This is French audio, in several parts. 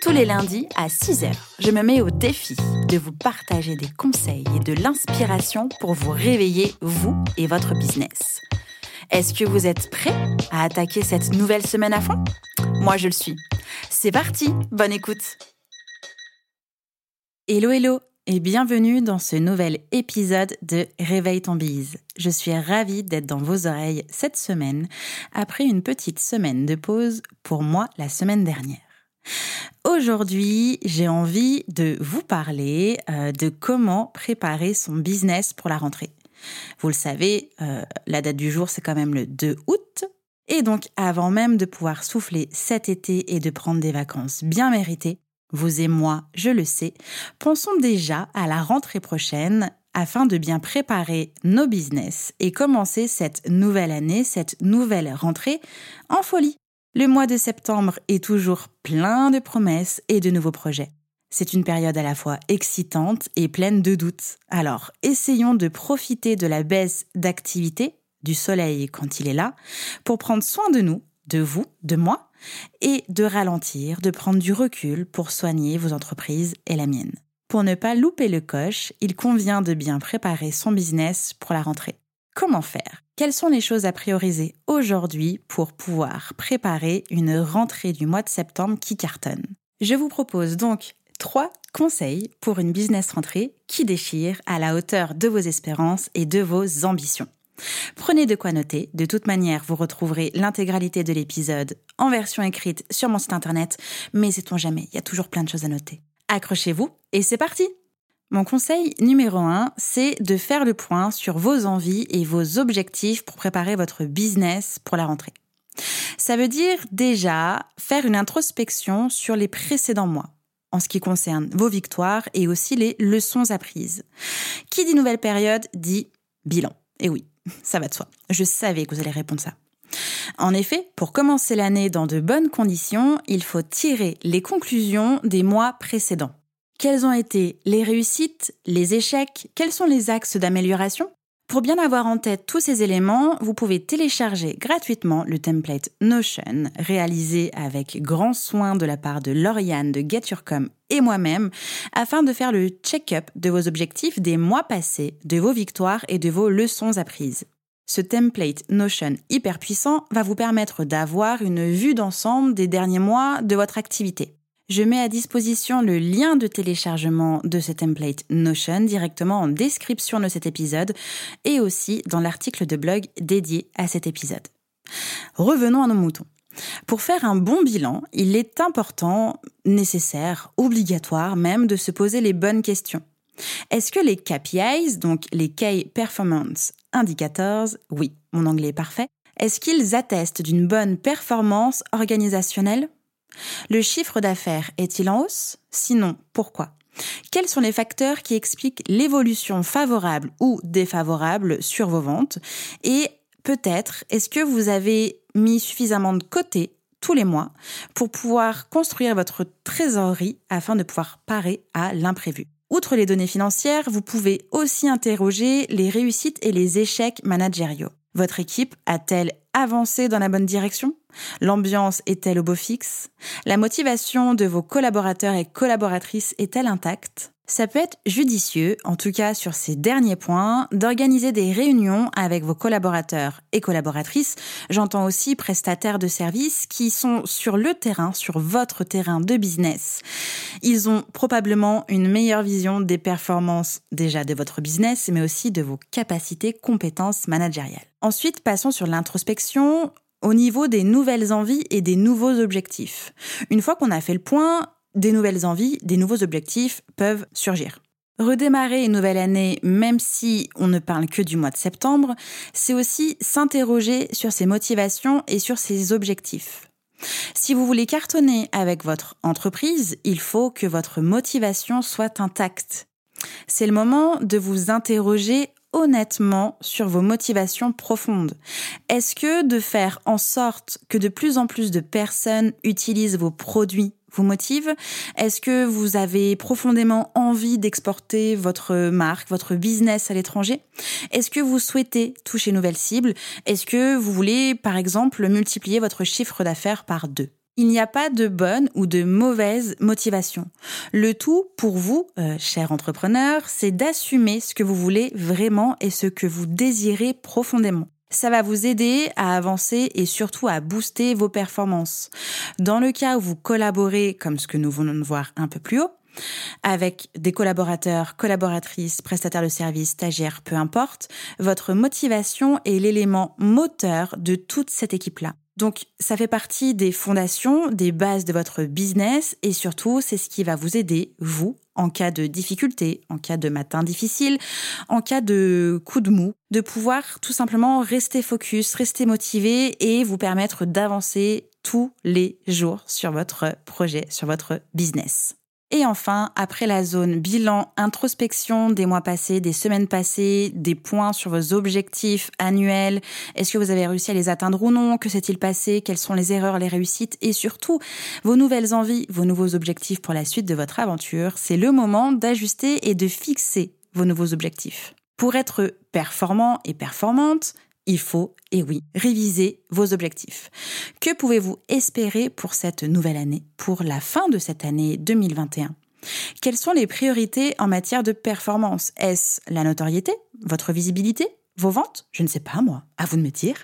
Tous les lundis à 6h, je me mets au défi de vous partager des conseils et de l'inspiration pour vous réveiller, vous et votre business. Est-ce que vous êtes prêts à attaquer cette nouvelle semaine à fond? Moi, je le suis. C'est parti, bonne écoute Hello, hello et bienvenue dans ce nouvel épisode de Réveille ton bise. Je suis ravie d'être dans vos oreilles cette semaine, après une petite semaine de pause pour moi la semaine dernière. Aujourd'hui, j'ai envie de vous parler euh, de comment préparer son business pour la rentrée. Vous le savez, euh, la date du jour, c'est quand même le 2 août. Et donc, avant même de pouvoir souffler cet été et de prendre des vacances bien méritées, vous et moi, je le sais, pensons déjà à la rentrée prochaine afin de bien préparer nos business et commencer cette nouvelle année, cette nouvelle rentrée en folie. Le mois de septembre est toujours plein de promesses et de nouveaux projets. C'est une période à la fois excitante et pleine de doutes. Alors, essayons de profiter de la baisse d'activité, du soleil quand il est là, pour prendre soin de nous, de vous, de moi, et de ralentir, de prendre du recul pour soigner vos entreprises et la mienne. Pour ne pas louper le coche, il convient de bien préparer son business pour la rentrée. Comment faire? Quelles sont les choses à prioriser aujourd'hui pour pouvoir préparer une rentrée du mois de septembre qui cartonne? Je vous propose donc trois conseils pour une business rentrée qui déchire à la hauteur de vos espérances et de vos ambitions. Prenez de quoi noter. De toute manière, vous retrouverez l'intégralité de l'épisode en version écrite sur mon site internet, mais sait-on jamais, il y a toujours plein de choses à noter. Accrochez-vous et c'est parti Mon conseil numéro 1, c'est de faire le point sur vos envies et vos objectifs pour préparer votre business pour la rentrée. Ça veut dire déjà faire une introspection sur les précédents mois en ce qui concerne vos victoires et aussi les leçons apprises. Qui dit nouvelle période dit bilan. Et oui, ça va de soi. Je savais que vous allez répondre ça. En effet, pour commencer l'année dans de bonnes conditions, il faut tirer les conclusions des mois précédents. Quelles ont été les réussites, les échecs, quels sont les axes d'amélioration? Pour bien avoir en tête tous ces éléments, vous pouvez télécharger gratuitement le template Notion, réalisé avec grand soin de la part de Lauriane de Get Your Com et moi-même, afin de faire le check-up de vos objectifs des mois passés, de vos victoires et de vos leçons apprises. Ce template Notion hyper puissant va vous permettre d'avoir une vue d'ensemble des derniers mois de votre activité. Je mets à disposition le lien de téléchargement de ce template Notion directement en description de cet épisode et aussi dans l'article de blog dédié à cet épisode. Revenons à nos moutons. Pour faire un bon bilan, il est important, nécessaire, obligatoire même de se poser les bonnes questions. Est-ce que les KPIs, donc les Key Performance Indicators, oui, mon anglais est parfait, est-ce qu'ils attestent d'une bonne performance organisationnelle? Le chiffre d'affaires est-il en hausse? Sinon, pourquoi? Quels sont les facteurs qui expliquent l'évolution favorable ou défavorable sur vos ventes? Et peut-être, est-ce que vous avez mis suffisamment de côté tous les mois pour pouvoir construire votre trésorerie afin de pouvoir parer à l'imprévu? Outre les données financières, vous pouvez aussi interroger les réussites et les échecs managériaux. Votre équipe a-t-elle avancé dans la bonne direction? L'ambiance est-elle au beau fixe? La motivation de vos collaborateurs et collaboratrices est-elle intacte? Ça peut être judicieux, en tout cas sur ces derniers points, d'organiser des réunions avec vos collaborateurs et collaboratrices. J'entends aussi prestataires de services qui sont sur le terrain, sur votre terrain de business. Ils ont probablement une meilleure vision des performances déjà de votre business, mais aussi de vos capacités, compétences managériales. Ensuite, passons sur l'introspection au niveau des nouvelles envies et des nouveaux objectifs. Une fois qu'on a fait le point, des nouvelles envies, des nouveaux objectifs peuvent surgir. Redémarrer une nouvelle année, même si on ne parle que du mois de septembre, c'est aussi s'interroger sur ses motivations et sur ses objectifs. Si vous voulez cartonner avec votre entreprise, il faut que votre motivation soit intacte. C'est le moment de vous interroger honnêtement sur vos motivations profondes. Est-ce que de faire en sorte que de plus en plus de personnes utilisent vos produits vous motive? Est-ce que vous avez profondément envie d'exporter votre marque, votre business à l'étranger? Est-ce que vous souhaitez toucher une nouvelle cible Est-ce que vous voulez, par exemple, multiplier votre chiffre d'affaires par deux? Il n'y a pas de bonne ou de mauvaise motivation. Le tout pour vous, euh, cher entrepreneur, c'est d'assumer ce que vous voulez vraiment et ce que vous désirez profondément. Ça va vous aider à avancer et surtout à booster vos performances. Dans le cas où vous collaborez, comme ce que nous venons de voir un peu plus haut, avec des collaborateurs, collaboratrices, prestataires de services, stagiaires, peu importe, votre motivation est l'élément moteur de toute cette équipe-là. Donc, ça fait partie des fondations, des bases de votre business et surtout, c'est ce qui va vous aider, vous, en cas de difficulté, en cas de matin difficile, en cas de coup de mou, de pouvoir tout simplement rester focus, rester motivé et vous permettre d'avancer tous les jours sur votre projet, sur votre business. Et enfin, après la zone bilan, introspection des mois passés, des semaines passées, des points sur vos objectifs annuels, est-ce que vous avez réussi à les atteindre ou non, que s'est-il passé, quelles sont les erreurs, les réussites? Et surtout vos nouvelles envies, vos nouveaux objectifs pour la suite de votre aventure, c'est le moment d'ajuster et de fixer vos nouveaux objectifs. Pour être performant et performante, il faut, et oui, réviser vos objectifs. Que pouvez-vous espérer pour cette nouvelle année, pour la fin de cette année 2021 Quelles sont les priorités en matière de performance? Est-ce la notoriété, votre visibilité, vos ventes? Je ne sais pas, moi. À vous de me dire.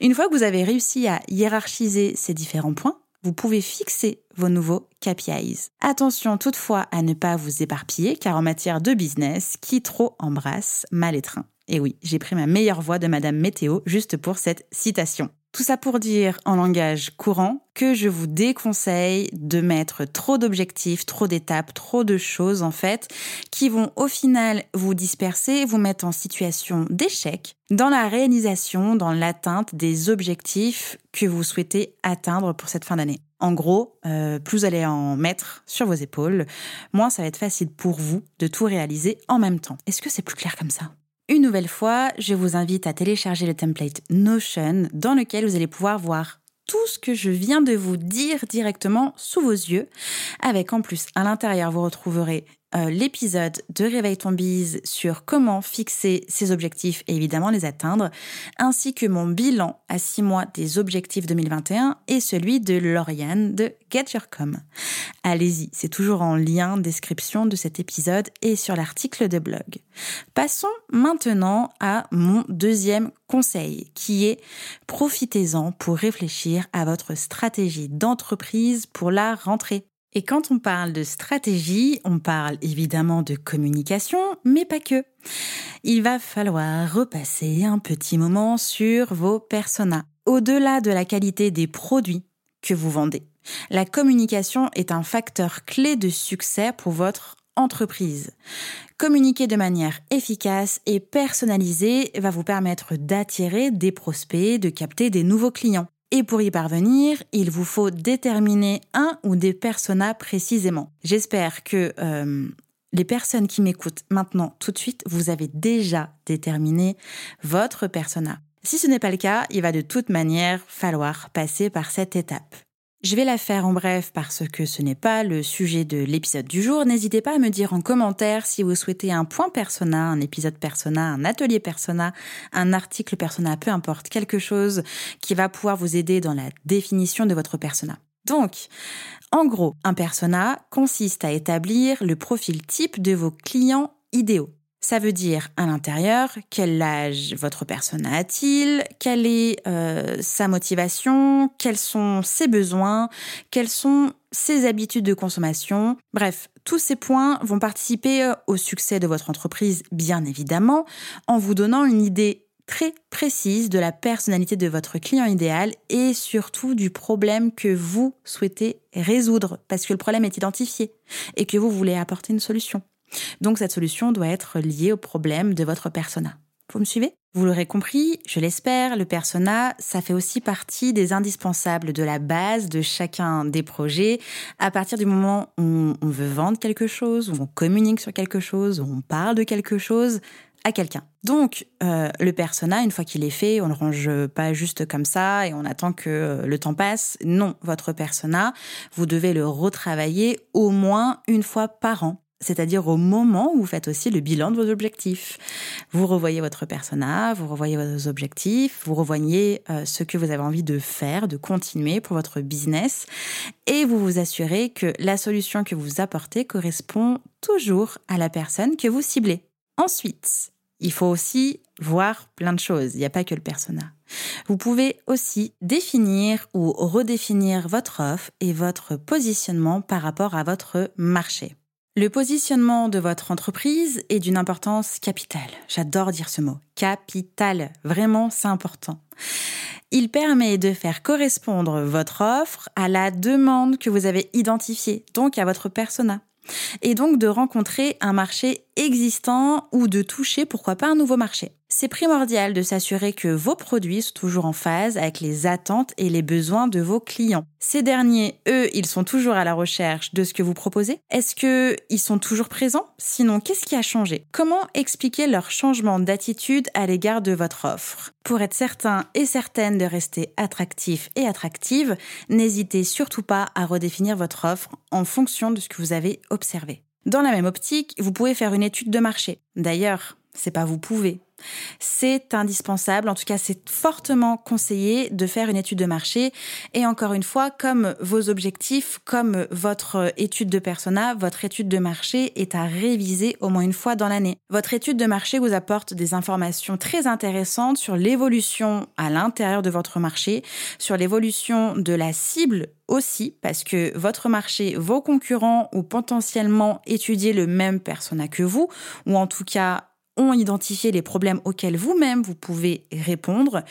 Une fois que vous avez réussi à hiérarchiser ces différents points, vous pouvez fixer vos nouveaux KPIs. Attention toutefois à ne pas vous éparpiller car en matière de business, qui trop embrasse mal étreint. Et oui, j'ai pris ma meilleure voix de Madame Météo juste pour cette citation. Tout ça pour dire en langage courant que je vous déconseille de mettre trop d'objectifs, trop d'étapes, trop de choses en fait, qui vont au final vous disperser, vous mettre en situation d'échec dans la réalisation, dans l'atteinte des objectifs que vous souhaitez atteindre pour cette fin d'année. En gros, euh, plus vous allez en mettre sur vos épaules, moins ça va être facile pour vous de tout réaliser en même temps. Est-ce que c'est plus clair comme ça? Une nouvelle fois, je vous invite à télécharger le template Notion dans lequel vous allez pouvoir voir tout ce que je viens de vous dire directement sous vos yeux, avec en plus à l'intérieur vous retrouverez euh, l'épisode de Réveil ton bise sur comment fixer ses objectifs et évidemment les atteindre, ainsi que mon bilan à six mois des objectifs 2021 et celui de Lauriane de Get Your Com. Allez-y, c'est toujours en lien description de cet épisode et sur l'article de blog. Passons maintenant à mon deuxième conseil qui est profitez-en pour réfléchir à votre stratégie d'entreprise pour la rentrée. Et quand on parle de stratégie, on parle évidemment de communication, mais pas que. Il va falloir repasser un petit moment sur vos personas. Au-delà de la qualité des produits que vous vendez, la communication est un facteur clé de succès pour votre entreprise. Communiquer de manière efficace et personnalisée va vous permettre d'attirer des prospects, de capter des nouveaux clients. Et pour y parvenir, il vous faut déterminer un ou des personas précisément. J'espère que euh, les personnes qui m'écoutent maintenant tout de suite, vous avez déjà déterminé votre persona. Si ce n'est pas le cas, il va de toute manière falloir passer par cette étape. Je vais la faire en bref parce que ce n'est pas le sujet de l'épisode du jour. N'hésitez pas à me dire en commentaire si vous souhaitez un point persona, un épisode persona, un atelier persona, un article persona, peu importe, quelque chose qui va pouvoir vous aider dans la définition de votre persona. Donc, en gros, un persona consiste à établir le profil type de vos clients idéaux. Ça veut dire à l'intérieur quel âge votre personne a-t-il, quelle est euh, sa motivation, quels sont ses besoins, quelles sont ses habitudes de consommation. Bref, tous ces points vont participer euh, au succès de votre entreprise, bien évidemment, en vous donnant une idée très précise de la personnalité de votre client idéal et surtout du problème que vous souhaitez résoudre, parce que le problème est identifié et que vous voulez apporter une solution. Donc cette solution doit être liée au problème de votre persona. Vous me suivez? Vous l'aurez compris, je l'espère, le persona, ça fait aussi partie des indispensables de la base de chacun des projets. À partir du moment où on veut vendre quelque chose, où on communique sur quelque chose, où on parle de quelque chose, à quelqu'un. Donc, euh, le persona, une fois qu'il est fait, on ne le range pas juste comme ça et on attend que euh, le temps passe. Non, votre persona, vous devez le retravailler au moins une fois par an c'est-à-dire au moment où vous faites aussi le bilan de vos objectifs. Vous revoyez votre persona, vous revoyez vos objectifs, vous revoyez euh, ce que vous avez envie de faire, de continuer pour votre business, et vous vous assurez que la solution que vous apportez correspond toujours à la personne que vous ciblez. Ensuite, il faut aussi voir plein de choses, il n'y a pas que le persona. Vous pouvez aussi définir ou redéfinir votre offre et votre positionnement par rapport à votre marché. Le positionnement de votre entreprise est d'une importance capitale. J'adore dire ce mot. Capital. Vraiment, c'est important. Il permet de faire correspondre votre offre à la demande que vous avez identifiée, donc à votre persona et donc de rencontrer un marché existant ou de toucher pourquoi pas un nouveau marché. C'est primordial de s'assurer que vos produits sont toujours en phase avec les attentes et les besoins de vos clients. Ces derniers, eux, ils sont toujours à la recherche de ce que vous proposez. Est-ce que ils sont toujours présents? Sinon, qu'est-ce qui a changé? Comment expliquer leur changement d'attitude à l'égard de votre offre? Pour être certain et certaine de rester attractif et attractive, n'hésitez surtout pas à redéfinir votre offre en fonction de ce que vous avez observé. Dans la même optique, vous pouvez faire une étude de marché. D'ailleurs, c'est pas vous pouvez, c'est indispensable, en tout cas c'est fortement conseillé de faire une étude de marché. Et encore une fois, comme vos objectifs, comme votre étude de persona, votre étude de marché est à réviser au moins une fois dans l'année. Votre étude de marché vous apporte des informations très intéressantes sur l'évolution à l'intérieur de votre marché, sur l'évolution de la cible aussi parce que votre marché, vos concurrents ou potentiellement étudier le même persona que vous, ou en tout cas ont identifié les problèmes auxquels vous-même vous pouvez répondre.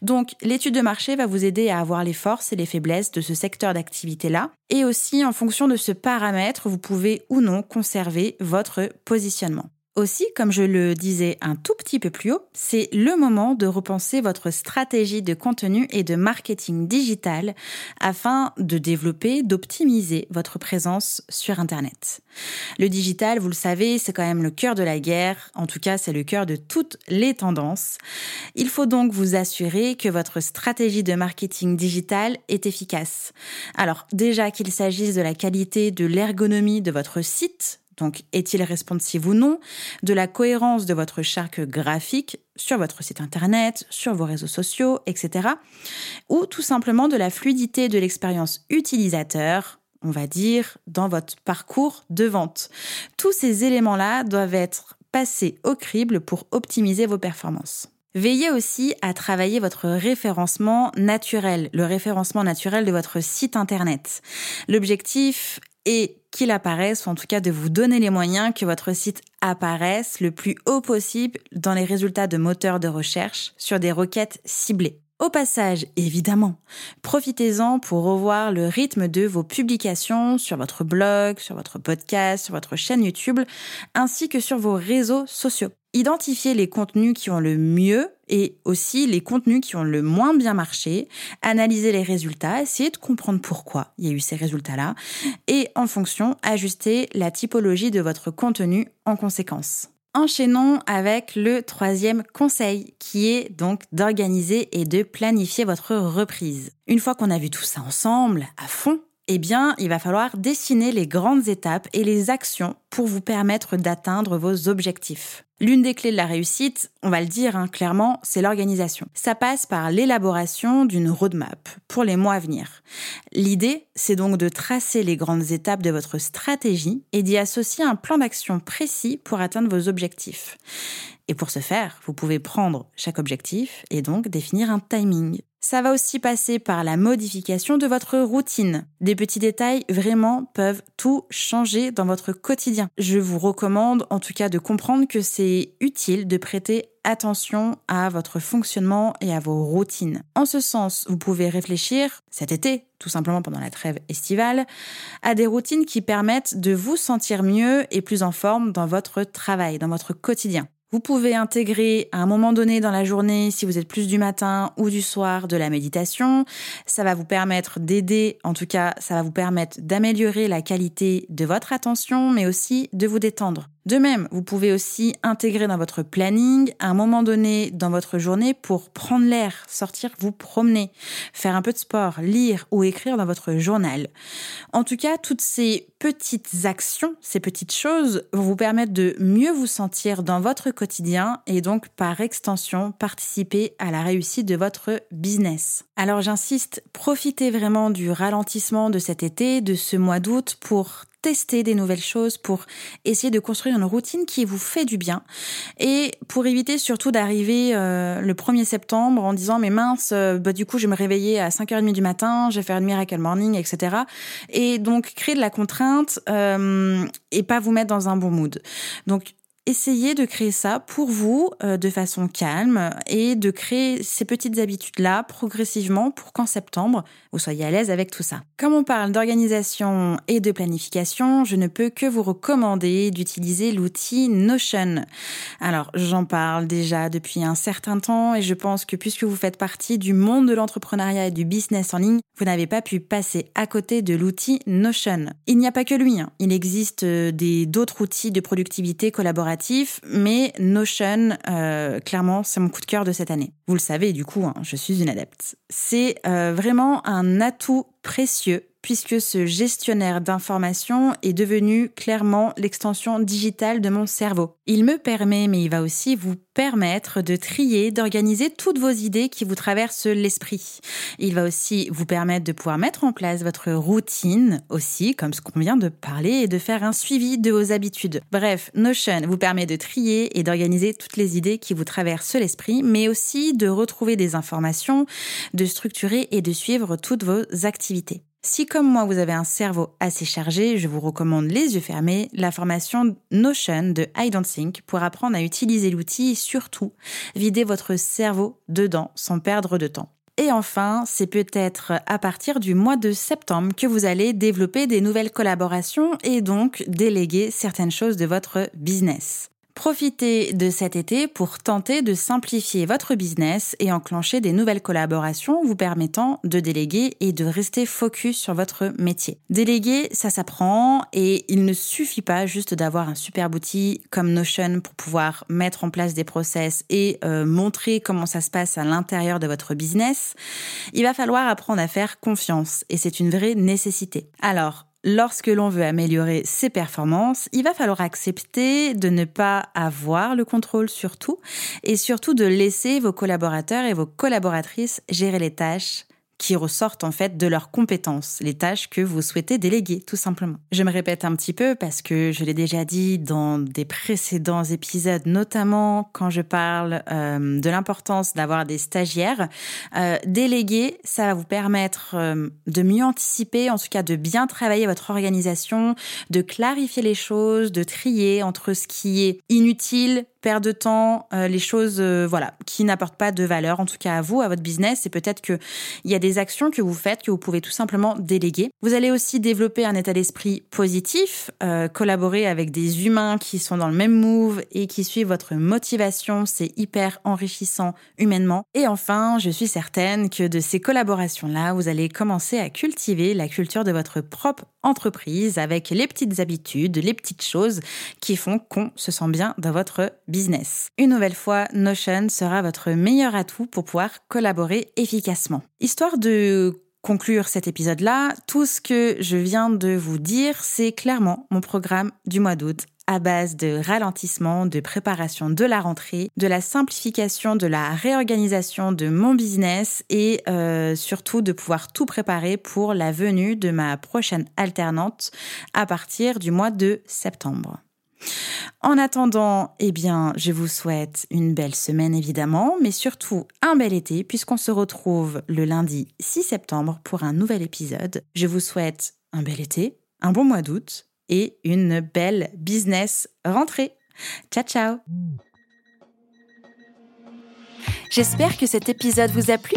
Donc l'étude de marché va vous aider à avoir les forces et les faiblesses de ce secteur d'activité-là. Et aussi en fonction de ce paramètre, vous pouvez ou non conserver votre positionnement. Aussi, comme je le disais un tout petit peu plus haut, c'est le moment de repenser votre stratégie de contenu et de marketing digital afin de développer, d'optimiser votre présence sur Internet. Le digital, vous le savez, c'est quand même le cœur de la guerre, en tout cas c'est le cœur de toutes les tendances. Il faut donc vous assurer que votre stratégie de marketing digital est efficace. Alors déjà qu'il s'agisse de la qualité de l'ergonomie de votre site, est-il responsive ou non De la cohérence de votre charte graphique sur votre site internet, sur vos réseaux sociaux, etc. Ou tout simplement de la fluidité de l'expérience utilisateur, on va dire, dans votre parcours de vente? Tous ces éléments-là doivent être passés au crible pour optimiser vos performances. Veillez aussi à travailler votre référencement naturel, le référencement naturel de votre site internet. L'objectif est qu'il apparaisse, ou en tout cas de vous donner les moyens que votre site apparaisse le plus haut possible dans les résultats de moteurs de recherche sur des requêtes ciblées. Au passage, évidemment, profitez-en pour revoir le rythme de vos publications sur votre blog, sur votre podcast, sur votre chaîne YouTube, ainsi que sur vos réseaux sociaux. Identifiez les contenus qui ont le mieux et aussi les contenus qui ont le moins bien marché, analysez les résultats, essayez de comprendre pourquoi il y a eu ces résultats-là et en fonction, ajustez la typologie de votre contenu en conséquence. Enchaînons avec le troisième conseil qui est donc d'organiser et de planifier votre reprise. Une fois qu'on a vu tout ça ensemble, à fond, eh bien, il va falloir dessiner les grandes étapes et les actions pour vous permettre d'atteindre vos objectifs. L'une des clés de la réussite, on va le dire hein, clairement, c'est l'organisation. Ça passe par l'élaboration d'une roadmap pour les mois à venir. L'idée, c'est donc de tracer les grandes étapes de votre stratégie et d'y associer un plan d'action précis pour atteindre vos objectifs. Et pour ce faire, vous pouvez prendre chaque objectif et donc définir un timing. Ça va aussi passer par la modification de votre routine. Des petits détails vraiment peuvent tout changer dans votre quotidien. Je vous recommande en tout cas de comprendre que c'est utile de prêter attention à votre fonctionnement et à vos routines. En ce sens, vous pouvez réfléchir cet été, tout simplement pendant la trêve estivale, à des routines qui permettent de vous sentir mieux et plus en forme dans votre travail, dans votre quotidien. Vous pouvez intégrer à un moment donné dans la journée, si vous êtes plus du matin ou du soir, de la méditation. Ça va vous permettre d'aider, en tout cas, ça va vous permettre d'améliorer la qualité de votre attention, mais aussi de vous détendre. De même, vous pouvez aussi intégrer dans votre planning un moment donné dans votre journée pour prendre l'air, sortir vous promener, faire un peu de sport, lire ou écrire dans votre journal. En tout cas, toutes ces petites actions, ces petites choses vont vous permettre de mieux vous sentir dans votre quotidien et donc par extension participer à la réussite de votre business. Alors j'insiste, profitez vraiment du ralentissement de cet été, de ce mois d'août pour tester des nouvelles choses, pour essayer de construire une routine qui vous fait du bien et pour éviter surtout d'arriver euh, le 1er septembre en disant mais mince, euh, bah, du coup je vais me réveiller à 5h30 du matin, je vais faire une miracle morning, etc. Et donc créer de la contrainte euh, et pas vous mettre dans un bon mood. Donc essayez de créer ça pour vous euh, de façon calme et de créer ces petites habitudes-là progressivement pour qu'en septembre, vous soyez à l'aise avec tout ça. Comme on parle d'organisation et de planification, je ne peux que vous recommander d'utiliser l'outil Notion. Alors, j'en parle déjà depuis un certain temps et je pense que puisque vous faites partie du monde de l'entrepreneuriat et du business en ligne, vous n'avez pas pu passer à côté de l'outil Notion. Il n'y a pas que lui, hein. il existe euh, d'autres outils de productivité collaborative mais Notion, euh, clairement, c'est mon coup de cœur de cette année. Vous le savez, du coup, hein, je suis une adepte. C'est euh, vraiment un atout précieux puisque ce gestionnaire d'informations est devenu clairement l'extension digitale de mon cerveau. Il me permet, mais il va aussi vous permettre de trier, d'organiser toutes vos idées qui vous traversent l'esprit. Il va aussi vous permettre de pouvoir mettre en place votre routine aussi, comme ce qu'on vient de parler, et de faire un suivi de vos habitudes. Bref, Notion vous permet de trier et d'organiser toutes les idées qui vous traversent l'esprit, mais aussi de retrouver des informations, de structurer et de suivre toutes vos activités. Si comme moi vous avez un cerveau assez chargé, je vous recommande les yeux fermés la formation Notion de I Don't Think pour apprendre à utiliser l'outil et surtout vider votre cerveau dedans sans perdre de temps. Et enfin, c'est peut-être à partir du mois de septembre que vous allez développer des nouvelles collaborations et donc déléguer certaines choses de votre business. Profitez de cet été pour tenter de simplifier votre business et enclencher des nouvelles collaborations vous permettant de déléguer et de rester focus sur votre métier. Déléguer, ça s'apprend et il ne suffit pas juste d'avoir un super outil comme Notion pour pouvoir mettre en place des process et euh, montrer comment ça se passe à l'intérieur de votre business. Il va falloir apprendre à faire confiance et c'est une vraie nécessité. Alors, Lorsque l'on veut améliorer ses performances, il va falloir accepter de ne pas avoir le contrôle sur tout et surtout de laisser vos collaborateurs et vos collaboratrices gérer les tâches qui ressortent en fait de leurs compétences, les tâches que vous souhaitez déléguer, tout simplement. Je me répète un petit peu parce que je l'ai déjà dit dans des précédents épisodes, notamment quand je parle euh, de l'importance d'avoir des stagiaires. Euh, déléguer, ça va vous permettre euh, de mieux anticiper, en tout cas de bien travailler votre organisation, de clarifier les choses, de trier entre ce qui est inutile, perte de temps, euh, les choses euh, voilà qui n'apportent pas de valeur en tout cas à vous, à votre business et peut-être que il y a des actions que vous faites que vous pouvez tout simplement déléguer. Vous allez aussi développer un état d'esprit positif, euh, collaborer avec des humains qui sont dans le même move et qui suivent votre motivation, c'est hyper enrichissant humainement. Et enfin, je suis certaine que de ces collaborations là, vous allez commencer à cultiver la culture de votre propre entreprise avec les petites habitudes, les petites choses qui font qu'on se sent bien dans votre business. Une nouvelle fois, Notion sera votre meilleur atout pour pouvoir collaborer efficacement. Histoire de conclure cet épisode-là, tout ce que je viens de vous dire, c'est clairement mon programme du mois d'août à base de ralentissement, de préparation de la rentrée, de la simplification, de la réorganisation de mon business et euh, surtout de pouvoir tout préparer pour la venue de ma prochaine alternante à partir du mois de septembre. En attendant, eh bien, je vous souhaite une belle semaine évidemment, mais surtout un bel été puisqu'on se retrouve le lundi 6 septembre pour un nouvel épisode. Je vous souhaite un bel été, un bon mois d'août et une belle business rentrée. Ciao ciao J'espère que cet épisode vous a plu.